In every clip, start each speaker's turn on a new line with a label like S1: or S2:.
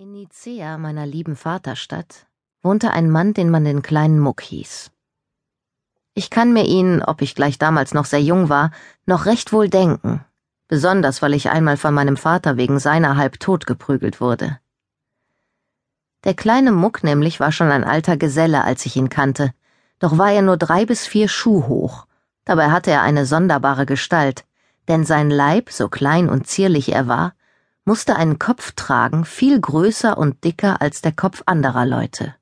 S1: In Nicea, meiner lieben Vaterstadt, wohnte ein Mann, den man den kleinen Muck hieß. Ich kann mir ihn, ob ich gleich damals noch sehr jung war, noch recht wohl denken, besonders weil ich einmal von meinem Vater wegen seiner halb tot geprügelt wurde. Der kleine Muck nämlich war schon ein alter Geselle, als ich ihn kannte, doch war er nur drei bis vier Schuh hoch, dabei hatte er eine sonderbare Gestalt, denn sein Leib, so klein und zierlich er war, musste einen Kopf tragen, viel größer und dicker als der Kopf anderer Leute.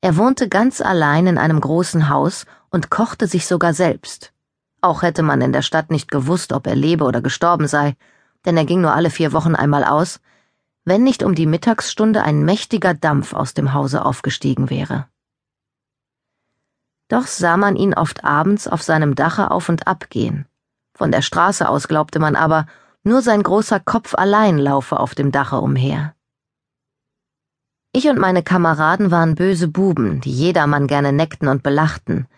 S1: Er wohnte ganz allein in einem großen Haus und kochte sich sogar selbst. Auch hätte man in der Stadt nicht gewusst, ob er lebe oder gestorben sei, denn er ging nur alle vier Wochen einmal aus, wenn nicht um die Mittagsstunde ein mächtiger Dampf aus dem Hause aufgestiegen wäre. Doch sah man ihn oft abends auf seinem Dache auf und ab gehen. Von der Straße aus glaubte man aber, nur sein großer Kopf allein laufe auf dem Dache umher. Ich und meine Kameraden waren böse Buben, die jedermann gerne neckten und belachten.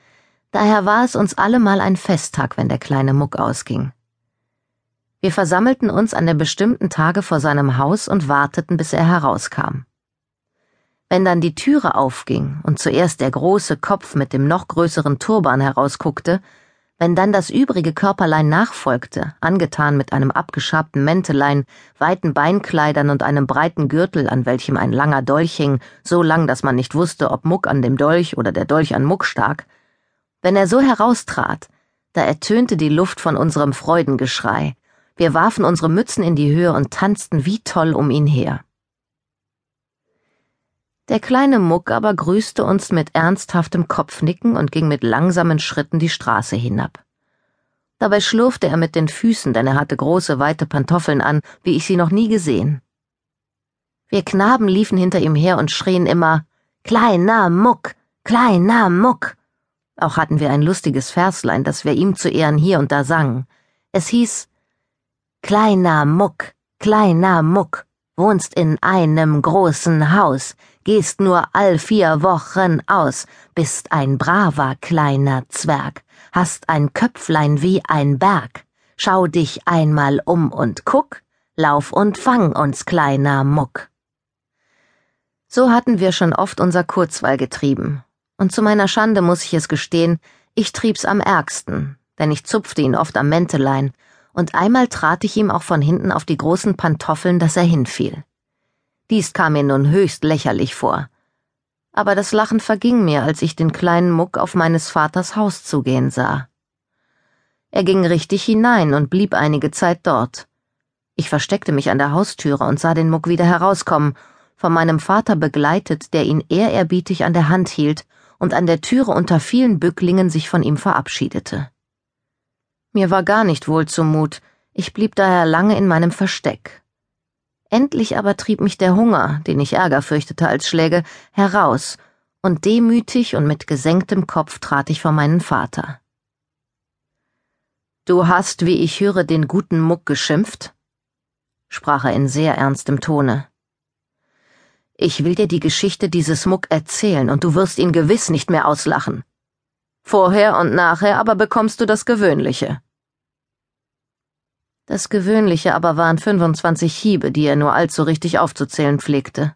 S1: Daher war es uns allemal ein Festtag, wenn der kleine Muck ausging. Wir versammelten uns an dem bestimmten Tage vor seinem Haus und warteten, bis er herauskam. Wenn dann die Türe aufging und zuerst der große Kopf mit dem noch größeren Turban herausguckte, wenn dann das übrige Körperlein nachfolgte, angetan mit einem abgeschabten Mäntelein, weiten Beinkleidern und einem breiten Gürtel, an welchem ein langer Dolch hing, so lang, dass man nicht wusste, ob Muck an dem Dolch oder der Dolch an Muck stak, wenn er so heraustrat, da ertönte die Luft von unserem Freudengeschrei, wir warfen unsere Mützen in die Höhe und tanzten wie toll um ihn her. Der kleine Muck aber grüßte uns mit ernsthaftem Kopfnicken und ging mit langsamen Schritten die Straße hinab. Dabei schlurfte er mit den Füßen, denn er hatte große, weite Pantoffeln an, wie ich sie noch nie gesehen. Wir Knaben liefen hinter ihm her und schrien immer Kleiner Muck, kleiner Muck. Auch hatten wir ein lustiges Verslein, das wir ihm zu Ehren hier und da sangen. Es hieß Kleiner Muck, kleiner Muck, wohnst in einem großen Haus, gehst nur all vier Wochen aus, bist ein braver kleiner Zwerg, hast ein Köpflein wie ein Berg. Schau dich einmal um und guck, lauf und fang uns, kleiner Muck. So hatten wir schon oft unser Kurzweil getrieben. Und zu meiner Schande muss ich es gestehen, ich trieb's am ärgsten, denn ich zupfte ihn oft am Mäntelein, und einmal trat ich ihm auch von hinten auf die großen Pantoffeln, dass er hinfiel. Dies kam mir nun höchst lächerlich vor. Aber das Lachen verging mir, als ich den kleinen Muck auf meines Vaters Haus zugehen sah. Er ging richtig hinein und blieb einige Zeit dort. Ich versteckte mich an der Haustüre und sah den Muck wieder herauskommen, von meinem Vater begleitet, der ihn ehrerbietig an der Hand hielt und an der Türe unter vielen Bücklingen sich von ihm verabschiedete. Mir war gar nicht wohl zumut, ich blieb daher lange in meinem Versteck. Endlich aber trieb mich der Hunger, den ich ärger fürchtete als Schläge, heraus, und demütig und mit gesenktem Kopf trat ich vor meinen Vater. Du hast, wie ich höre, den guten Muck geschimpft? sprach er in sehr ernstem Tone. Ich will dir die Geschichte dieses Muck erzählen, und du wirst ihn gewiss nicht mehr auslachen. Vorher und nachher aber bekommst du das Gewöhnliche. Das Gewöhnliche aber waren 25 Hiebe, die er nur allzu richtig aufzuzählen pflegte.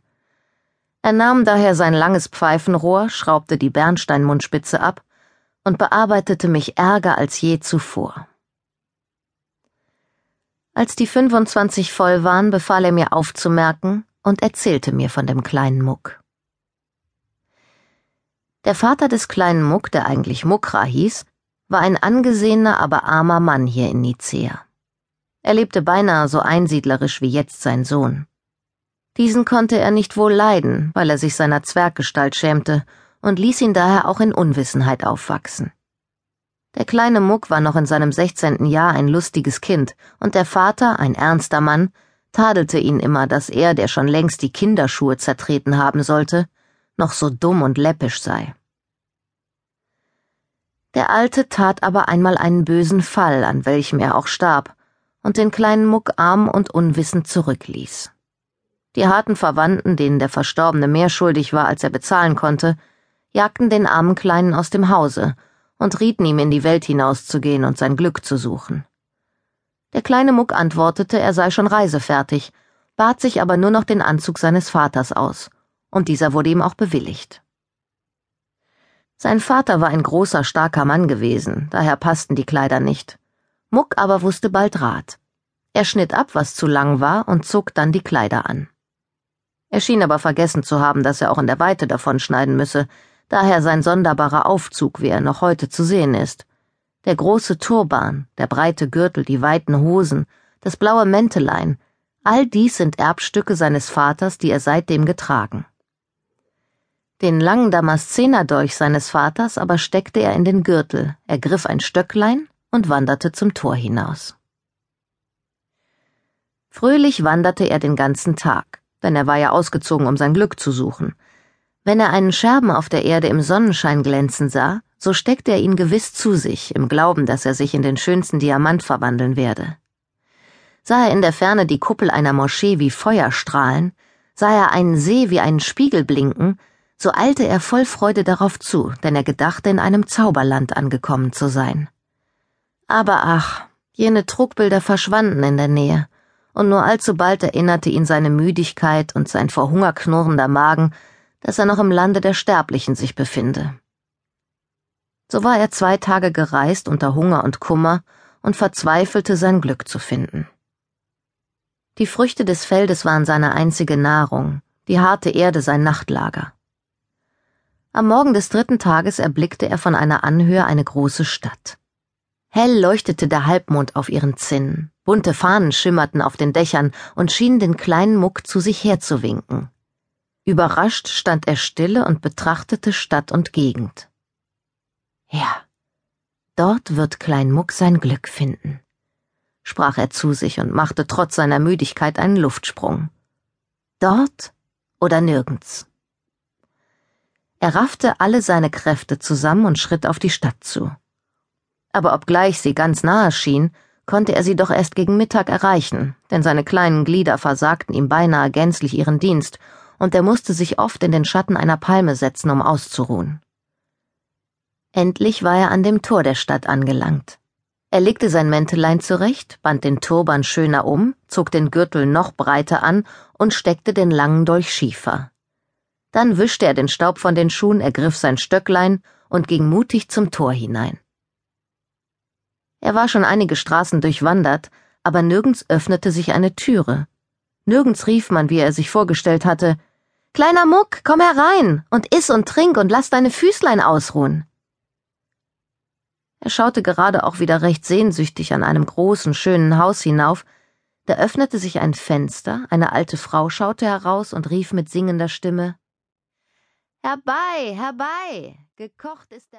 S1: Er nahm daher sein langes Pfeifenrohr, schraubte die Bernsteinmundspitze ab und bearbeitete mich ärger als je zuvor. Als die 25 voll waren, befahl er mir aufzumerken und erzählte mir von dem kleinen Muck. Der Vater des kleinen Muck, der eigentlich Mukra hieß, war ein angesehener, aber armer Mann hier in Nicea. Er lebte beinahe so einsiedlerisch wie jetzt sein Sohn. Diesen konnte er nicht wohl leiden, weil er sich seiner Zwerggestalt schämte und ließ ihn daher auch in Unwissenheit aufwachsen. Der kleine Muck war noch in seinem sechzehnten Jahr ein lustiges Kind, und der Vater, ein ernster Mann, tadelte ihn immer, dass er, der schon längst die Kinderschuhe zertreten haben sollte, noch so dumm und läppisch sei. Der Alte tat aber einmal einen bösen Fall, an welchem er auch starb, und den kleinen Muck arm und unwissend zurückließ. Die harten Verwandten, denen der Verstorbene mehr schuldig war, als er bezahlen konnte, jagten den armen Kleinen aus dem Hause und rieten ihm in die Welt hinauszugehen und sein Glück zu suchen. Der kleine Muck antwortete, er sei schon reisefertig, bat sich aber nur noch den Anzug seines Vaters aus, und dieser wurde ihm auch bewilligt. Sein Vater war ein großer, starker Mann gewesen, daher passten die Kleider nicht. Muck aber wusste bald Rat. Er schnitt ab, was zu lang war, und zog dann die Kleider an. Er schien aber vergessen zu haben, dass er auch in der Weite davon schneiden müsse, daher sein sonderbarer Aufzug, wie er noch heute zu sehen ist. Der große Turban, der breite Gürtel, die weiten Hosen, das blaue Mäntelein, all dies sind Erbstücke seines Vaters, die er seitdem getragen. Den langen Damaszenerdolch seines Vaters aber steckte er in den Gürtel, ergriff ein Stöcklein und wanderte zum Tor hinaus. Fröhlich wanderte er den ganzen Tag, denn er war ja ausgezogen, um sein Glück zu suchen. Wenn er einen Scherben auf der Erde im Sonnenschein glänzen sah, so steckte er ihn gewiss zu sich, im Glauben, dass er sich in den schönsten Diamant verwandeln werde. Sah er in der Ferne die Kuppel einer Moschee wie Feuer strahlen, sah er einen See wie einen Spiegel blinken, so eilte er voll Freude darauf zu, denn er gedachte, in einem Zauberland angekommen zu sein. Aber ach, jene Trugbilder verschwanden in der Nähe, und nur allzubald erinnerte ihn seine Müdigkeit und sein vor Hunger knurrender Magen, dass er noch im Lande der Sterblichen sich befinde. So war er zwei Tage gereist unter Hunger und Kummer und verzweifelte sein Glück zu finden. Die Früchte des Feldes waren seine einzige Nahrung, die harte Erde sein Nachtlager. Am Morgen des dritten Tages erblickte er von einer Anhöhe eine große Stadt. Hell leuchtete der Halbmond auf ihren Zinnen. Bunte Fahnen schimmerten auf den Dächern und schienen den kleinen Muck zu sich herzuwinken. Überrascht stand er stille und betrachtete Stadt und Gegend. Ja, dort wird Klein Muck sein Glück finden, sprach er zu sich und machte trotz seiner Müdigkeit einen Luftsprung. Dort oder nirgends. Er raffte alle seine Kräfte zusammen und schritt auf die Stadt zu. Aber obgleich sie ganz nahe schien, konnte er sie doch erst gegen Mittag erreichen, denn seine kleinen Glieder versagten ihm beinahe gänzlich ihren Dienst, und er musste sich oft in den Schatten einer Palme setzen, um auszuruhen. Endlich war er an dem Tor der Stadt angelangt. Er legte sein Mäntelein zurecht, band den Turban schöner um, zog den Gürtel noch breiter an und steckte den langen Dolch schiefer. Dann wischte er den Staub von den Schuhen, ergriff sein Stöcklein und ging mutig zum Tor hinein. Er war schon einige Straßen durchwandert, aber nirgends öffnete sich eine Türe. Nirgends rief man, wie er sich vorgestellt hatte, Kleiner Muck, komm herein und iss und trink und lass deine Füßlein ausruhen. Er schaute gerade auch wieder recht sehnsüchtig an einem großen, schönen Haus hinauf, da öffnete sich ein Fenster, eine alte Frau schaute heraus und rief mit singender Stimme Herbei, herbei, gekocht ist der